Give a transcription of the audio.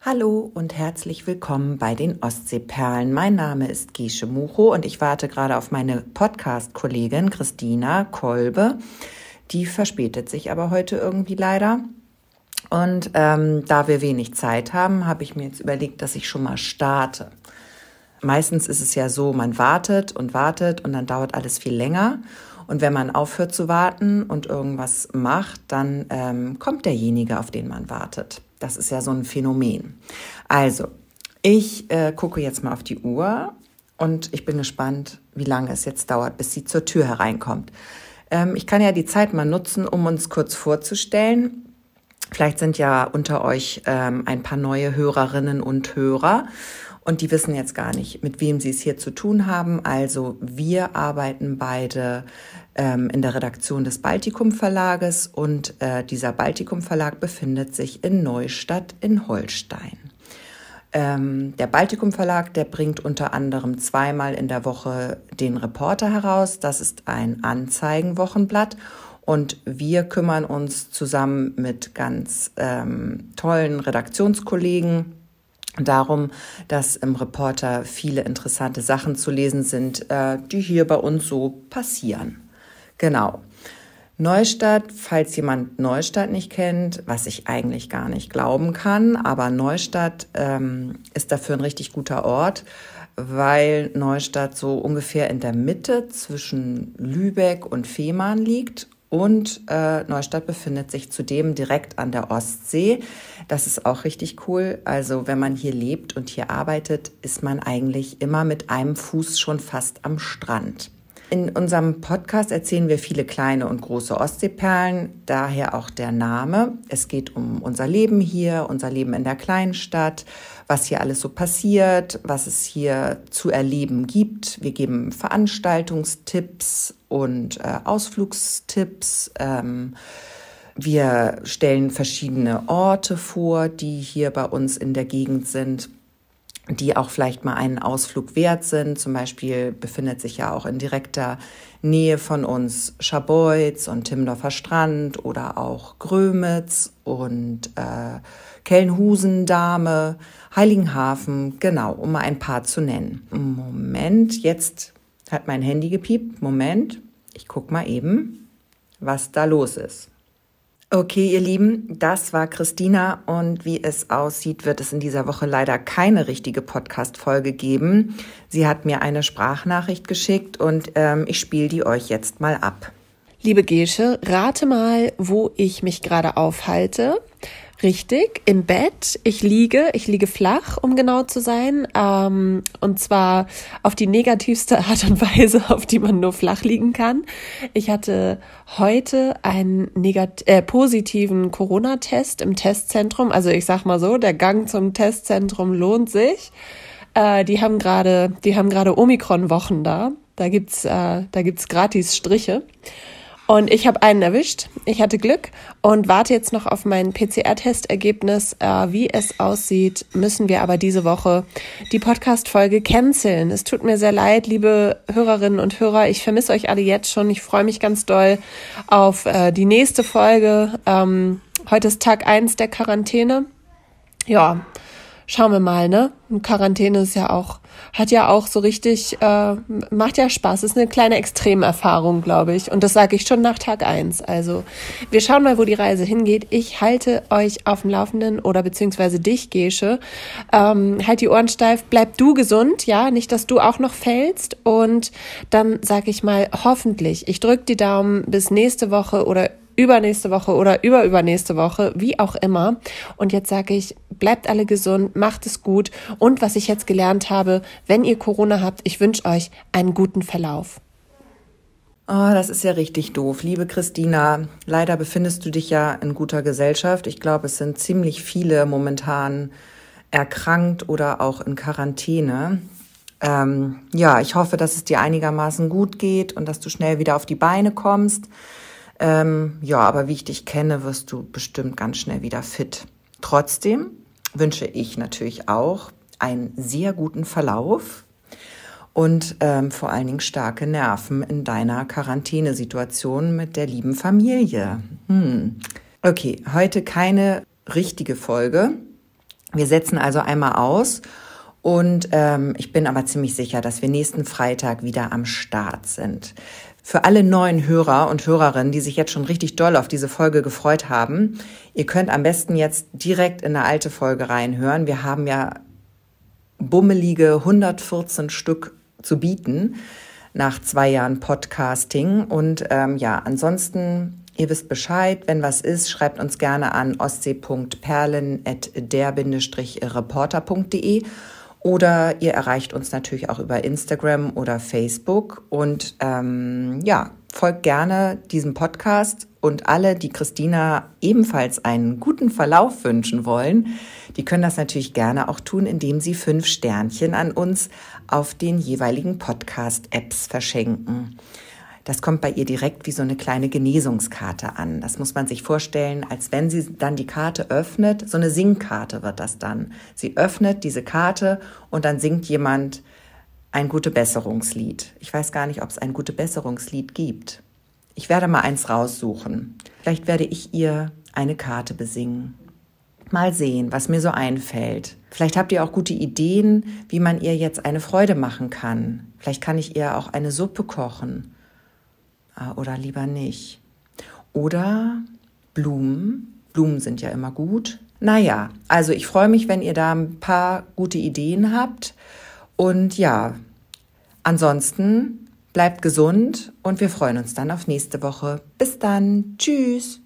Hallo und herzlich willkommen bei den Ostseeperlen. Mein Name ist Gesche Mucho und ich warte gerade auf meine Podcast-Kollegin Christina Kolbe. Die verspätet sich aber heute irgendwie leider. Und ähm, da wir wenig Zeit haben, habe ich mir jetzt überlegt, dass ich schon mal starte. Meistens ist es ja so, man wartet und wartet und dann dauert alles viel länger. Und wenn man aufhört zu warten und irgendwas macht, dann ähm, kommt derjenige, auf den man wartet. Das ist ja so ein Phänomen. Also, ich äh, gucke jetzt mal auf die Uhr und ich bin gespannt, wie lange es jetzt dauert, bis sie zur Tür hereinkommt. Ähm, ich kann ja die Zeit mal nutzen, um uns kurz vorzustellen. Vielleicht sind ja unter euch ähm, ein paar neue Hörerinnen und Hörer und die wissen jetzt gar nicht, mit wem sie es hier zu tun haben. Also wir arbeiten beide ähm, in der Redaktion des Baltikum Verlages und äh, dieser Baltikum Verlag befindet sich in Neustadt in Holstein. Ähm, der Baltikum Verlag, der bringt unter anderem zweimal in der Woche den Reporter heraus. Das ist ein Anzeigenwochenblatt. Und wir kümmern uns zusammen mit ganz ähm, tollen Redaktionskollegen darum, dass im Reporter viele interessante Sachen zu lesen sind, äh, die hier bei uns so passieren. Genau. Neustadt, falls jemand Neustadt nicht kennt, was ich eigentlich gar nicht glauben kann, aber Neustadt ähm, ist dafür ein richtig guter Ort, weil Neustadt so ungefähr in der Mitte zwischen Lübeck und Fehmarn liegt und äh, Neustadt befindet sich zudem direkt an der Ostsee. Das ist auch richtig cool. Also wenn man hier lebt und hier arbeitet, ist man eigentlich immer mit einem Fuß schon fast am Strand. In unserem Podcast erzählen wir viele kleine und große Ostseeperlen, daher auch der Name. Es geht um unser Leben hier, unser Leben in der kleinen Stadt, was hier alles so passiert, was es hier zu erleben gibt. Wir geben Veranstaltungstipps und äh, Ausflugstipps. Ähm, wir stellen verschiedene Orte vor, die hier bei uns in der Gegend sind die auch vielleicht mal einen Ausflug wert sind. Zum Beispiel befindet sich ja auch in direkter Nähe von uns Scharbeutz und Timmendorfer Strand oder auch Grömitz und äh, Kellenhusen, Dame, Heiligenhafen, genau, um mal ein paar zu nennen. Moment, jetzt hat mein Handy gepiept. Moment, ich guck mal eben, was da los ist. Okay, ihr Lieben, das war Christina und wie es aussieht, wird es in dieser Woche leider keine richtige Podcast-Folge geben. Sie hat mir eine Sprachnachricht geschickt und ähm, ich spiele die euch jetzt mal ab. Liebe Gesche, rate mal, wo ich mich gerade aufhalte. Richtig, im Bett. Ich liege, ich liege flach, um genau zu sein. Ähm, und zwar auf die negativste Art und Weise, auf die man nur flach liegen kann. Ich hatte heute einen negat äh, positiven Corona-Test im Testzentrum. Also ich sag mal so, der Gang zum Testzentrum lohnt sich. Äh, die haben gerade, die haben gerade Omikron-Wochen da. Da gibt's, äh, da gibt's gratis Striche. Und ich habe einen erwischt. Ich hatte Glück und warte jetzt noch auf mein PCR-Testergebnis. Äh, wie es aussieht, müssen wir aber diese Woche die Podcast-Folge canceln. Es tut mir sehr leid, liebe Hörerinnen und Hörer. Ich vermisse euch alle jetzt schon. Ich freue mich ganz doll auf äh, die nächste Folge. Ähm, heute ist Tag eins der Quarantäne. Ja, schauen wir mal, ne? Quarantäne ist ja auch, hat ja auch so richtig, äh, macht ja Spaß. Ist eine kleine Extremerfahrung, glaube ich. Und das sage ich schon nach Tag eins. Also wir schauen mal, wo die Reise hingeht. Ich halte euch auf dem Laufenden oder beziehungsweise dich, Gesche. Ähm, halt die Ohren steif, bleib du gesund, ja, nicht, dass du auch noch fällst. Und dann sage ich mal, hoffentlich, ich drücke die Daumen bis nächste Woche oder übernächste Woche oder überübernächste Woche, wie auch immer. Und jetzt sage ich, bleibt alle gesund, macht es gut. Und was ich jetzt gelernt habe, wenn ihr Corona habt, ich wünsche euch einen guten Verlauf. Oh, das ist ja richtig doof. Liebe Christina, leider befindest du dich ja in guter Gesellschaft. Ich glaube, es sind ziemlich viele momentan erkrankt oder auch in Quarantäne. Ähm, ja, ich hoffe, dass es dir einigermaßen gut geht und dass du schnell wieder auf die Beine kommst. Ähm, ja, aber wie ich dich kenne, wirst du bestimmt ganz schnell wieder fit. Trotzdem wünsche ich natürlich auch einen sehr guten Verlauf und ähm, vor allen Dingen starke Nerven in deiner Quarantänesituation mit der lieben Familie. Hm. Okay, heute keine richtige Folge. Wir setzen also einmal aus und ähm, ich bin aber ziemlich sicher, dass wir nächsten Freitag wieder am Start sind. Für alle neuen Hörer und Hörerinnen, die sich jetzt schon richtig doll auf diese Folge gefreut haben, ihr könnt am besten jetzt direkt in eine alte Folge reinhören. Wir haben ja bummelige 114 Stück zu bieten nach zwei Jahren Podcasting. Und ähm, ja, ansonsten, ihr wisst Bescheid, wenn was ist, schreibt uns gerne an ostsee.perlen.der-reporter.de oder ihr erreicht uns natürlich auch über Instagram oder Facebook. Und ähm, ja, folgt gerne diesem Podcast und alle, die Christina ebenfalls einen guten Verlauf wünschen wollen, die können das natürlich gerne auch tun, indem sie fünf Sternchen an uns auf den jeweiligen Podcast-Apps verschenken. Das kommt bei ihr direkt wie so eine kleine Genesungskarte an. Das muss man sich vorstellen, als wenn sie dann die Karte öffnet. So eine Singkarte wird das dann. Sie öffnet diese Karte und dann singt jemand ein gute Besserungslied. Ich weiß gar nicht, ob es ein gute Besserungslied gibt. Ich werde mal eins raussuchen. Vielleicht werde ich ihr eine Karte besingen. Mal sehen, was mir so einfällt. Vielleicht habt ihr auch gute Ideen, wie man ihr jetzt eine Freude machen kann. Vielleicht kann ich ihr auch eine Suppe kochen. Ah, oder lieber nicht. Oder Blumen. Blumen sind ja immer gut. Naja, also ich freue mich, wenn ihr da ein paar gute Ideen habt. Und ja, ansonsten bleibt gesund und wir freuen uns dann auf nächste Woche. Bis dann. Tschüss.